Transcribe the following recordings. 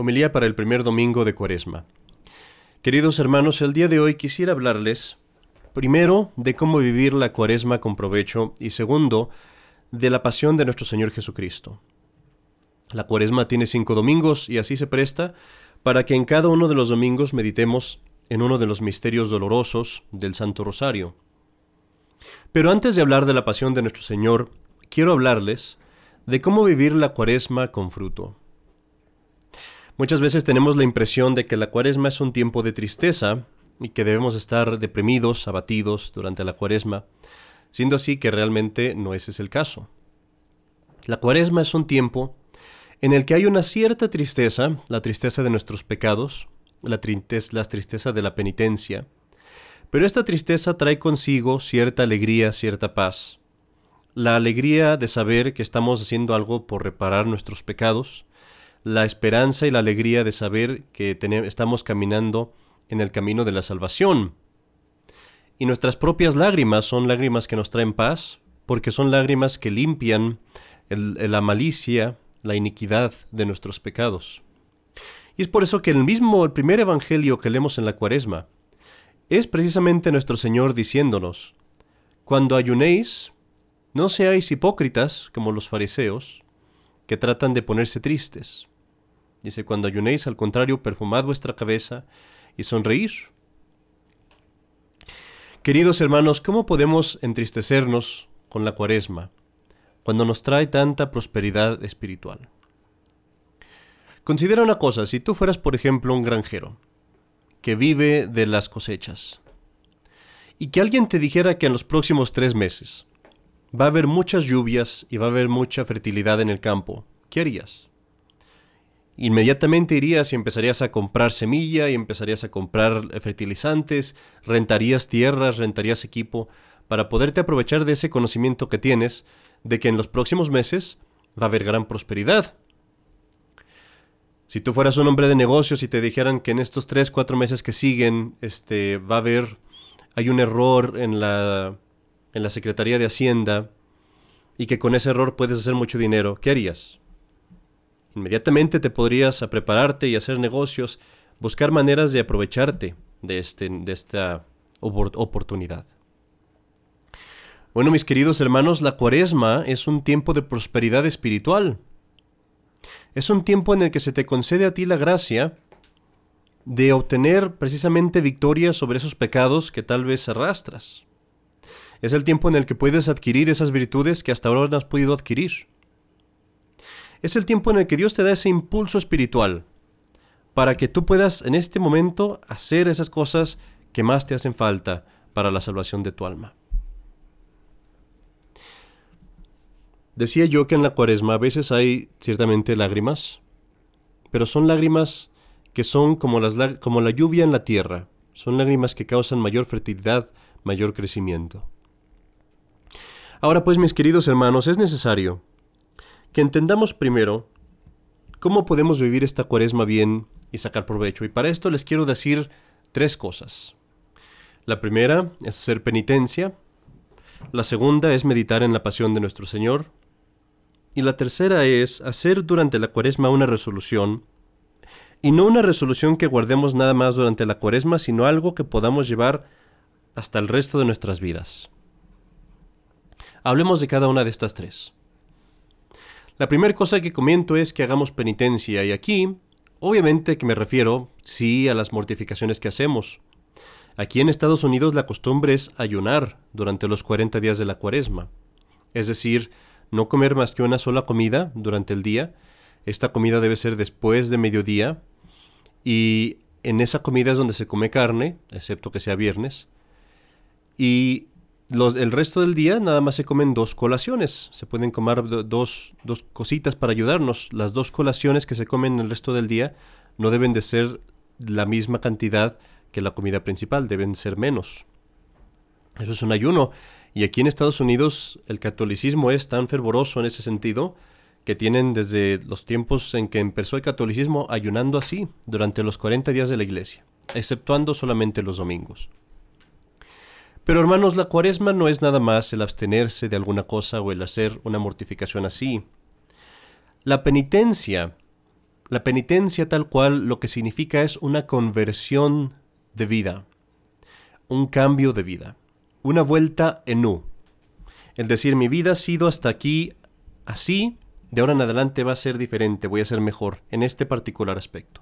Homilía para el primer domingo de Cuaresma. Queridos hermanos, el día de hoy quisiera hablarles primero de cómo vivir la Cuaresma con provecho y segundo de la pasión de nuestro Señor Jesucristo. La Cuaresma tiene cinco domingos y así se presta para que en cada uno de los domingos meditemos en uno de los misterios dolorosos del Santo Rosario. Pero antes de hablar de la pasión de nuestro Señor, quiero hablarles de cómo vivir la Cuaresma con fruto. Muchas veces tenemos la impresión de que la cuaresma es un tiempo de tristeza y que debemos estar deprimidos, abatidos durante la cuaresma, siendo así que realmente no ese es el caso. La cuaresma es un tiempo en el que hay una cierta tristeza, la tristeza de nuestros pecados, la, tristeza, de la penitencia, pero esta tristeza trae consigo cierta alegría, cierta paz. La alegría de saber que estamos haciendo algo por reparar nuestros pecados, la esperanza y la alegría de saber que estamos caminando en el camino de la salvación. Y nuestras propias lágrimas son lágrimas que nos traen paz, porque son lágrimas que limpian la malicia, la iniquidad de nuestros pecados. Y es por eso que el mismo, el primer evangelio que leemos en la cuaresma, es precisamente nuestro Señor diciéndonos, cuando ayunéis, no seáis hipócritas como los fariseos, que tratan de ponerse tristes. Dice, cuando ayunéis, al contrario, perfumad vuestra cabeza y sonreír. Queridos hermanos, ¿cómo podemos entristecernos con la cuaresma cuando nos trae tanta prosperidad espiritual? Considera una cosa, si tú fueras, por ejemplo, un granjero que vive de las cosechas y que alguien te dijera que en los próximos tres meses va a haber muchas lluvias y va a haber mucha fertilidad en el campo, ¿qué harías? Inmediatamente irías y empezarías a comprar semilla y empezarías a comprar fertilizantes, rentarías tierras, rentarías equipo, para poderte aprovechar de ese conocimiento que tienes de que en los próximos meses va a haber gran prosperidad. Si tú fueras un hombre de negocios y te dijeran que en estos tres, cuatro meses que siguen, este, va a haber, hay un error en la en la Secretaría de Hacienda y que con ese error puedes hacer mucho dinero, ¿qué harías? Inmediatamente te podrías a prepararte y hacer negocios, buscar maneras de aprovecharte de, este, de esta oportunidad. Bueno, mis queridos hermanos, la cuaresma es un tiempo de prosperidad espiritual. Es un tiempo en el que se te concede a ti la gracia de obtener precisamente victoria sobre esos pecados que tal vez arrastras. Es el tiempo en el que puedes adquirir esas virtudes que hasta ahora no has podido adquirir. Es el tiempo en el que Dios te da ese impulso espiritual para que tú puedas en este momento hacer esas cosas que más te hacen falta para la salvación de tu alma. Decía yo que en la cuaresma a veces hay ciertamente lágrimas, pero son lágrimas que son como, las, como la lluvia en la tierra, son lágrimas que causan mayor fertilidad, mayor crecimiento. Ahora pues, mis queridos hermanos, es necesario que entendamos primero cómo podemos vivir esta cuaresma bien y sacar provecho. Y para esto les quiero decir tres cosas. La primera es hacer penitencia, la segunda es meditar en la pasión de nuestro Señor, y la tercera es hacer durante la cuaresma una resolución, y no una resolución que guardemos nada más durante la cuaresma, sino algo que podamos llevar hasta el resto de nuestras vidas. Hablemos de cada una de estas tres. La primera cosa que comento es que hagamos penitencia y aquí, obviamente que me refiero, sí, a las mortificaciones que hacemos. Aquí en Estados Unidos la costumbre es ayunar durante los 40 días de la cuaresma, es decir, no comer más que una sola comida durante el día. Esta comida debe ser después de mediodía y en esa comida es donde se come carne, excepto que sea viernes. Y el resto del día nada más se comen dos colaciones. Se pueden comer dos, dos cositas para ayudarnos. Las dos colaciones que se comen el resto del día no deben de ser la misma cantidad que la comida principal, deben ser menos. Eso es un ayuno. Y aquí en Estados Unidos el catolicismo es tan fervoroso en ese sentido que tienen desde los tiempos en que empezó el catolicismo ayunando así durante los 40 días de la iglesia, exceptuando solamente los domingos. Pero hermanos, la cuaresma no es nada más el abstenerse de alguna cosa o el hacer una mortificación así. La penitencia La penitencia tal cual lo que significa es una conversión de vida, un cambio de vida, una vuelta en U. El decir mi vida ha sido hasta aquí así, de ahora en adelante va a ser diferente, voy a ser mejor en este particular aspecto.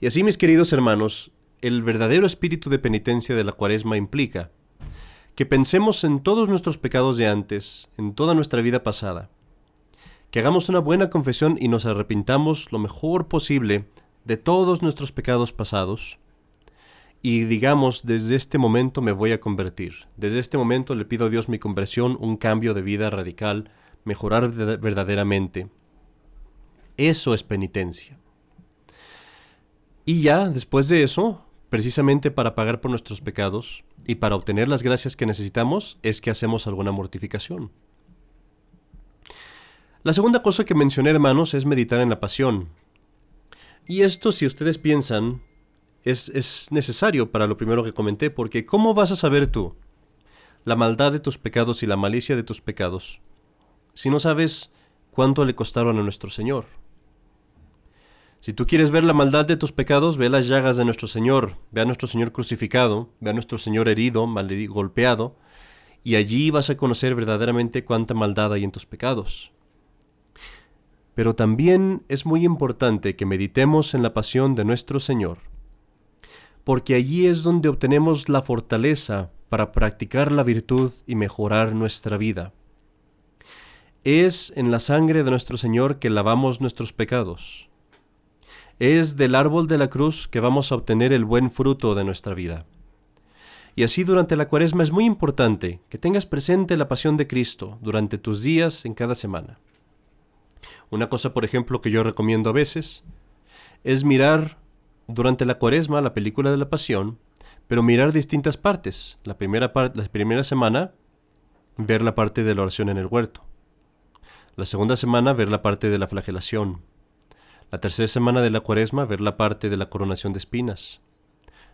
Y así, mis queridos hermanos, el verdadero espíritu de penitencia de la cuaresma implica que pensemos en todos nuestros pecados de antes, en toda nuestra vida pasada, que hagamos una buena confesión y nos arrepintamos lo mejor posible de todos nuestros pecados pasados, y digamos, desde este momento me voy a convertir, desde este momento le pido a Dios mi conversión, un cambio de vida radical, mejorar verdaderamente. Eso es penitencia. Y ya, después de eso, precisamente para pagar por nuestros pecados y para obtener las gracias que necesitamos, es que hacemos alguna mortificación. La segunda cosa que mencioné, hermanos, es meditar en la pasión. Y esto, si ustedes piensan, es, es, necesario para lo primero que comenté, porque ¿cómo vas a saber tú la maldad de tus pecados y la malicia de tus pecados si no sabes cuánto le costaron a nuestro Señor? Si tú quieres ver la maldad de tus pecados, ve las llagas de nuestro Señor, ve a nuestro Señor crucificado, ve a nuestro Señor herido, mal golpeado, y allí vas a conocer verdaderamente cuánta maldad hay en tus pecados. Pero también es muy importante que meditemos en la pasión de nuestro Señor, porque allí es donde obtenemos la fortaleza para practicar la virtud y mejorar nuestra vida. Es en la sangre de nuestro Señor que lavamos nuestros pecados es del árbol de la cruz que vamos a obtener el buen fruto de nuestra vida. Y así durante la cuaresma es muy importante que tengas presente la pasión de Cristo durante tus días en cada semana. Una cosa, por ejemplo, que yo recomiendo a veces es mirar durante la cuaresma la película de la pasión, pero mirar distintas partes. La primera, semana, ver la parte de la oración en el huerto. La segunda semana, ver la parte de la flagelación. La tercera semana de la cuaresma, ver la parte de la coronación de espinas.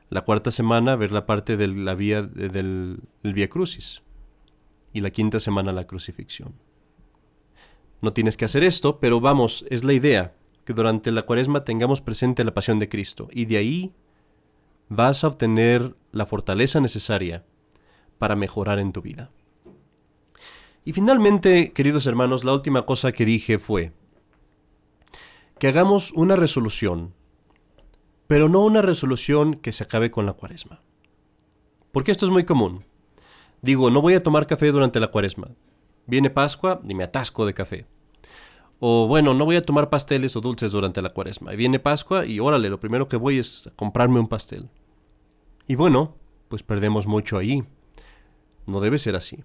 La cuarta semana, ver la parte de la vía del, Vía Crucis. Y la quinta semana, la crucifixión. No tienes que hacer esto, pero vamos, es la idea, que durante la cuaresma tengamos presente la pasión de Cristo. Y de ahí vas a obtener la fortaleza necesaria para mejorar en tu vida. Y finalmente, queridos hermanos, la última cosa que dije fue, que hagamos una resolución, pero no una resolución que se acabe con la cuaresma. Porque esto es muy común. Digo, no voy a tomar café durante la cuaresma. Viene Pascua y me atasco de café. O bueno, no voy a tomar pasteles o dulces durante la cuaresma. Y viene Pascua y órale, lo primero que voy es comprarme un pastel. Y bueno, pues perdemos mucho ahí. No debe ser así.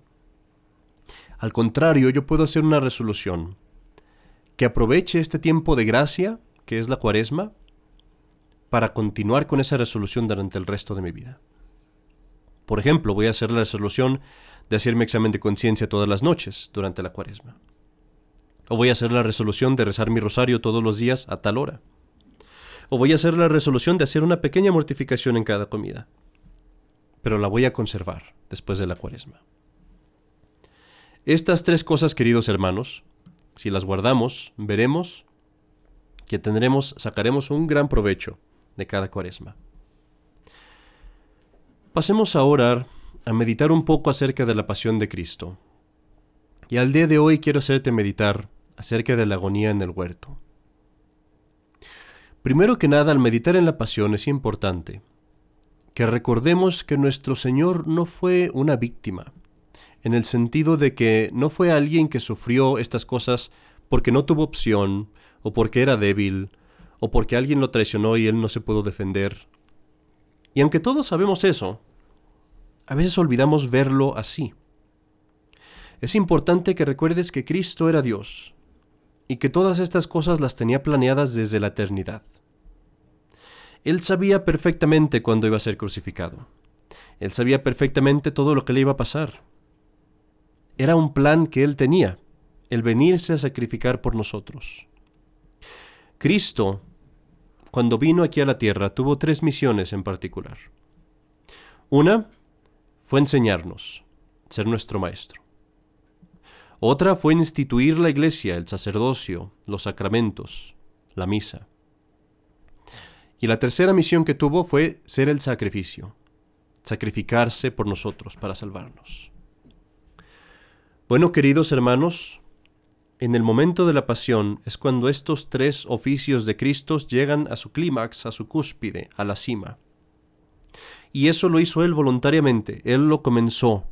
Al contrario, yo puedo hacer una resolución que aproveche este tiempo de gracia, que es la cuaresma, para continuar con esa resolución durante el resto de mi vida. Por ejemplo, voy a hacer la resolución de hacerme examen de conciencia todas las noches durante la cuaresma. O voy a hacer la resolución de rezar mi rosario todos los días a tal hora. O voy a hacer la resolución de hacer una pequeña mortificación en cada comida. Pero la voy a conservar después de la cuaresma. Estas tres cosas, queridos hermanos, si las guardamos, veremos que tendremos, sacaremos un gran provecho de cada cuaresma. Pasemos ahora a meditar un poco acerca de la pasión de Cristo. Y al día de hoy quiero hacerte meditar acerca de la agonía en el huerto. Primero que nada, al meditar en la pasión es importante que recordemos que nuestro Señor no fue una víctima, en el sentido de que no fue alguien que sufrió estas cosas porque no tuvo opción, o porque era débil, o porque alguien lo traicionó y él no se pudo defender. Y aunque todos sabemos eso, a veces olvidamos verlo así. Es importante que recuerdes que Cristo era Dios, y que todas estas cosas las tenía planeadas desde la eternidad. Él sabía perfectamente cuándo iba a ser crucificado. Él sabía perfectamente todo lo que le iba a pasar. Era un plan que él tenía, el venirse a sacrificar por nosotros. Cristo, cuando vino aquí a la tierra, tuvo tres misiones en particular. Una fue enseñarnos, ser nuestro maestro. Otra fue instituir la iglesia, el sacerdocio, los sacramentos, la misa. Y la tercera misión que tuvo fue ser el sacrificio, sacrificarse por nosotros para salvarnos. Bueno, queridos hermanos, en el momento de la pasión es cuando estos tres oficios de Cristo llegan a su clímax, a su cúspide, a la cima. Y eso lo hizo Él voluntariamente, Él lo comenzó,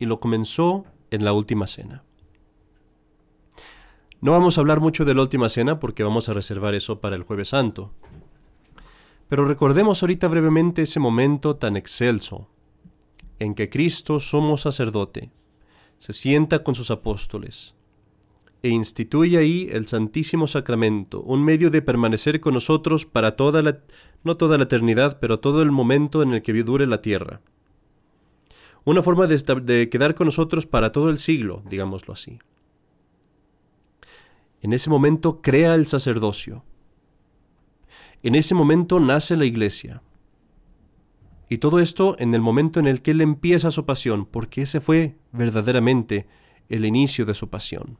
y lo comenzó en la última cena. No vamos a hablar mucho de la última cena porque vamos a reservar eso para el jueves santo. Pero recordemos ahorita brevemente ese momento tan excelso en que Cristo, sumo sacerdote, se sienta con sus apóstoles e instituye ahí el Santísimo Sacramento, un medio de permanecer con nosotros para toda la, no toda la eternidad, pero todo el momento en el que dure la tierra. Una forma de, de quedar con nosotros para todo el siglo, digámoslo así. En ese momento crea el sacerdocio. En ese momento nace la iglesia. Y todo esto en el momento en el que él empieza su pasión, porque ese fue verdaderamente el inicio de su pasión.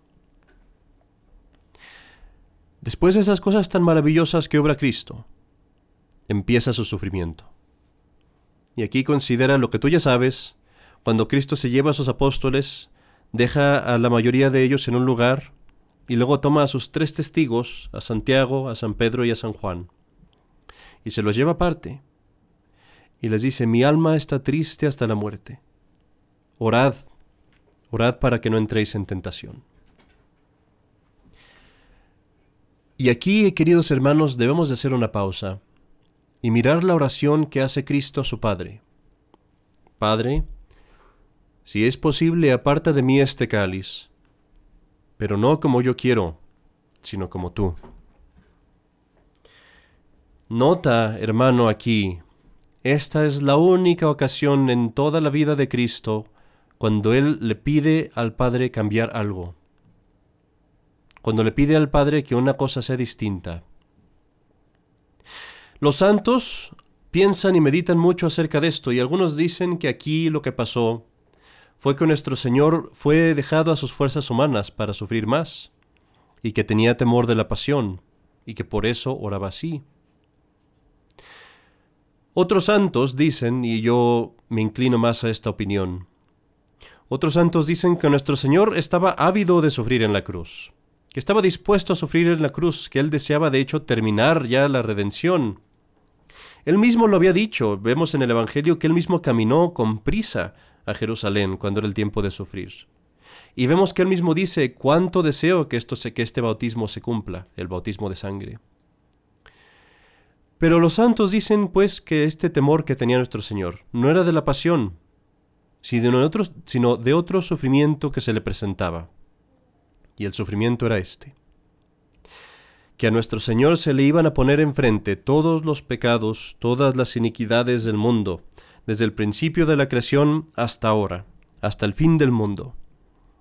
Después de esas cosas tan maravillosas que obra Cristo, empieza su sufrimiento. Y aquí considera lo que tú ya sabes, cuando Cristo se lleva a sus apóstoles, deja a la mayoría de ellos en un lugar y luego toma a sus tres testigos, a Santiago, a San Pedro y a San Juan, y se los lleva aparte y les dice, mi alma está triste hasta la muerte. Orad, orad para que no entréis en tentación. Y aquí, queridos hermanos, debemos de hacer una pausa y mirar la oración que hace Cristo a su Padre. Padre, si es posible, aparta de mí este cáliz, pero no como yo quiero, sino como tú. Nota, hermano, aquí esta es la única ocasión en toda la vida de Cristo cuando Él le pide al Padre cambiar algo. Cuando le pide al Padre que una cosa sea distinta. Los santos piensan y meditan mucho acerca de esto y algunos dicen que aquí lo que pasó fue que nuestro Señor fue dejado a sus fuerzas humanas para sufrir más y que tenía temor de la pasión y que por eso oraba así. Otros santos dicen, y yo me inclino más a esta opinión, otros santos dicen que nuestro Señor estaba ávido de sufrir en la cruz, que estaba dispuesto a sufrir en la cruz, que Él deseaba de hecho terminar ya la redención. Él mismo lo había dicho, vemos en el Evangelio que Él mismo caminó con prisa a Jerusalén cuando era el tiempo de sufrir. Y vemos que Él mismo dice, cuánto deseo que, esto que este bautismo se cumpla, el bautismo de sangre. Pero los santos dicen pues que este temor que tenía nuestro Señor no era de la pasión, sino de otro, sufrimiento que se le presentaba. Y el sufrimiento era este. Que a nuestro Señor se le iban a poner enfrente todos los pecados, todas las iniquidades del mundo, desde el principio de la creación hasta ahora, hasta el fin del mundo.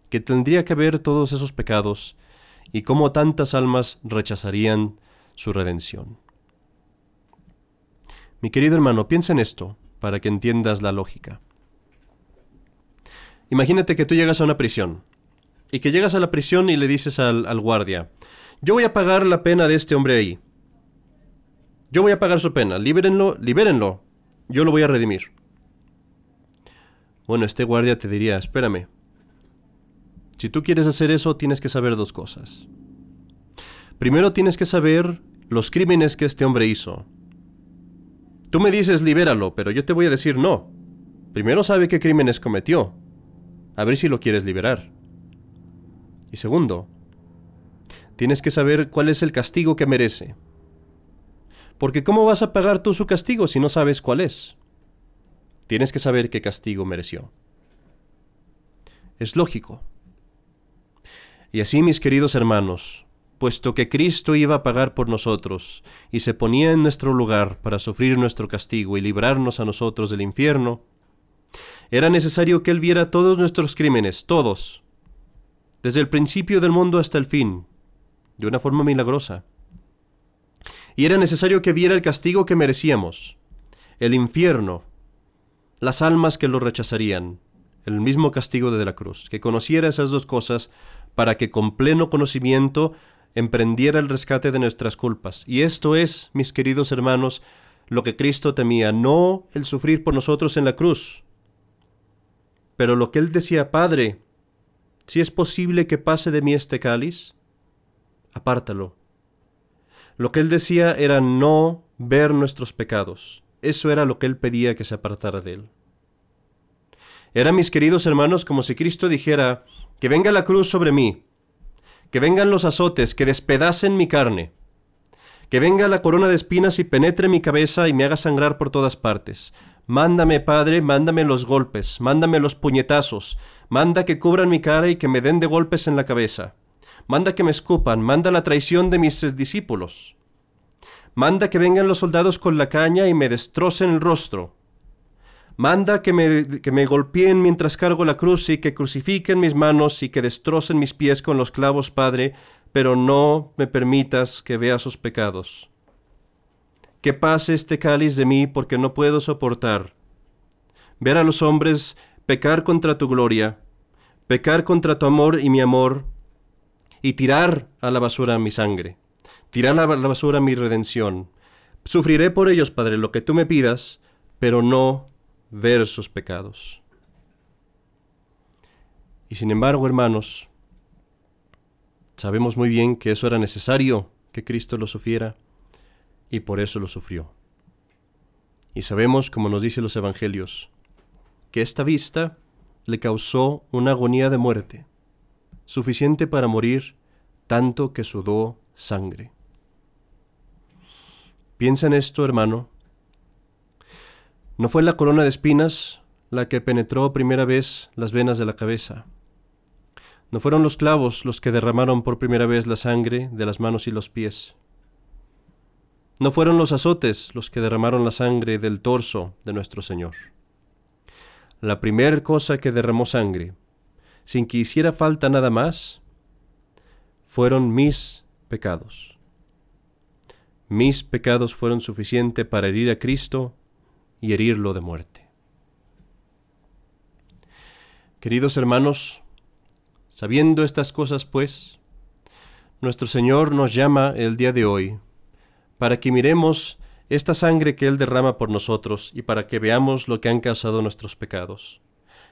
Que tendría que ver todos esos pecados y cómo tantas almas rechazarían su redención. Mi querido hermano, piensa en esto para que entiendas la lógica. Imagínate que tú llegas a una prisión y que llegas a la prisión y le dices al, guardia, yo voy a pagar la pena de este hombre ahí. Yo voy a pagar su pena, libérenlo, libérenlo, yo lo voy a redimir. Bueno, este guardia te diría, espérame. Si tú quieres hacer eso, tienes que saber dos cosas. Primero tienes que saber los crímenes que este hombre hizo, Tú me dices libéralo, pero yo te voy a decir no. Primero sabe qué crímenes cometió. A ver si lo quieres liberar. Y segundo, tienes que saber cuál es el castigo que merece. Porque ¿cómo vas a pagar tú su castigo si no sabes cuál es? Tienes que saber qué castigo mereció. Es lógico. Y así, mis queridos hermanos, puesto que Cristo iba a pagar por nosotros y se ponía en nuestro lugar para sufrir nuestro castigo y librarnos a nosotros del infierno, era necesario que Él viera todos nuestros crímenes, todos, desde el principio del mundo hasta el fin, de una forma milagrosa. Y era necesario que viera el castigo que merecíamos, el infierno, las almas que lo rechazarían, el mismo castigo de la cruz, que conociera esas dos cosas para que con pleno conocimiento emprendiera el rescate de nuestras culpas. Y esto es, mis queridos hermanos, lo que Cristo temía, no el sufrir por nosotros en la cruz, pero lo que él decía, Padre, si es posible que pase de mí este cáliz, apártalo. Lo que él decía era no ver nuestros pecados. Eso era lo que él pedía que se apartara de él. Era, mis queridos hermanos, como si Cristo dijera, que venga la cruz sobre mí, que vengan los azotes, que despedacen mi carne, que venga la corona de espinas y penetre mi cabeza y me haga sangrar por todas partes. Mándame, Padre, mándame los golpes, mándame los puñetazos, manda que cubran mi cara y que me den de golpes en la cabeza. Manda que me escupan, manda la traición de mis discípulos. Manda que vengan los soldados con la caña y me destrocen el rostro. Manda que me, que me golpeen mientras cargo la cruz y que crucifiquen mis manos y que destrocen mis pies con los clavos, Padre, pero no me permitas que vea sus pecados que pase este cáliz de mí porque no puedo soportar. Ver a los hombres pecar contra tu gloria, pecar contra tu amor y mi amor, y tirar a la basura mi sangre, tirar a la basura mi redención. Sufriré por ellos, Padre, lo que tú me pidas, pero no ver sus pecados. Y sin embargo, hermanos, sabemos muy bien que eso era necesario, que Cristo lo sufriera y por eso lo sufrió. Y sabemos, como nos dicen los Evangelios, que esta vista le causó una agonía de muerte, suficiente para morir tanto que sudó sangre. Piensa en esto, hermano. No fue la corona de espinas la que penetró primera vez las venas de la cabeza. No fueron los clavos los que derramaron por primera vez la sangre de las manos y los pies. No fueron los azotes los que derramaron la sangre del torso de nuestro Señor. La primera cosa que derramó sangre, sin que hiciera falta nada más, fueron mis pecados. Mis pecados fueron suficientes para herir a Cristo y herirlo de muerte. Queridos hermanos, sabiendo estas cosas, pues, nuestro Señor nos llama el día de hoy para que miremos esta sangre que Él derrama por nosotros y para que veamos lo que han causado nuestros pecados.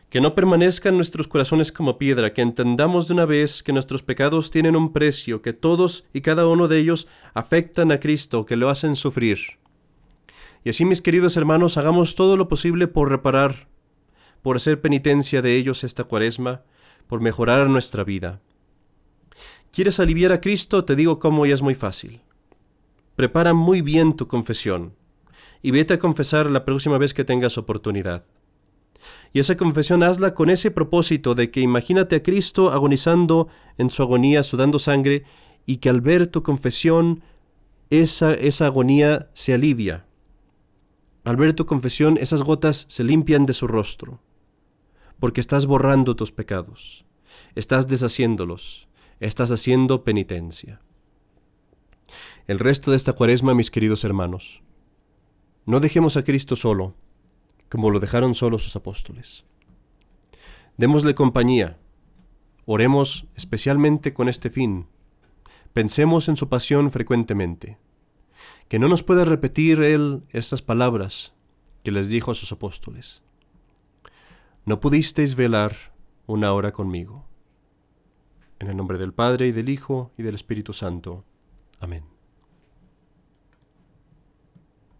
Que no permanezcan nuestros corazones como piedra, que entendamos de una vez que nuestros pecados tienen un precio, que todos y cada uno de ellos afectan a Cristo, que lo hacen sufrir. Y así, mis queridos hermanos, hagamos todo lo posible por reparar, por hacer penitencia de ellos esta cuaresma, por mejorar nuestra vida. ¿Quieres aliviar a Cristo? Te digo cómo y es muy fácil. Prepara muy bien tu confesión y vete a confesar la próxima vez que tengas oportunidad. Y esa confesión hazla con ese propósito de que imagínate a Cristo agonizando en su agonía, sudando sangre, y que al ver tu confesión esa, esa agonía se alivia. Al ver tu confesión esas gotas se limpian de su rostro, porque estás borrando tus pecados, estás deshaciéndolos, estás haciendo penitencia el resto de esta cuaresma, mis queridos hermanos. No dejemos a Cristo solo, como lo dejaron solo sus apóstoles. Démosle compañía, oremos especialmente con este fin, pensemos en su pasión frecuentemente, que no nos pueda repetir Él estas palabras que les dijo a sus apóstoles. No pudisteis velar una hora conmigo. En el nombre del Padre y del Hijo y del Espíritu Santo. Amén.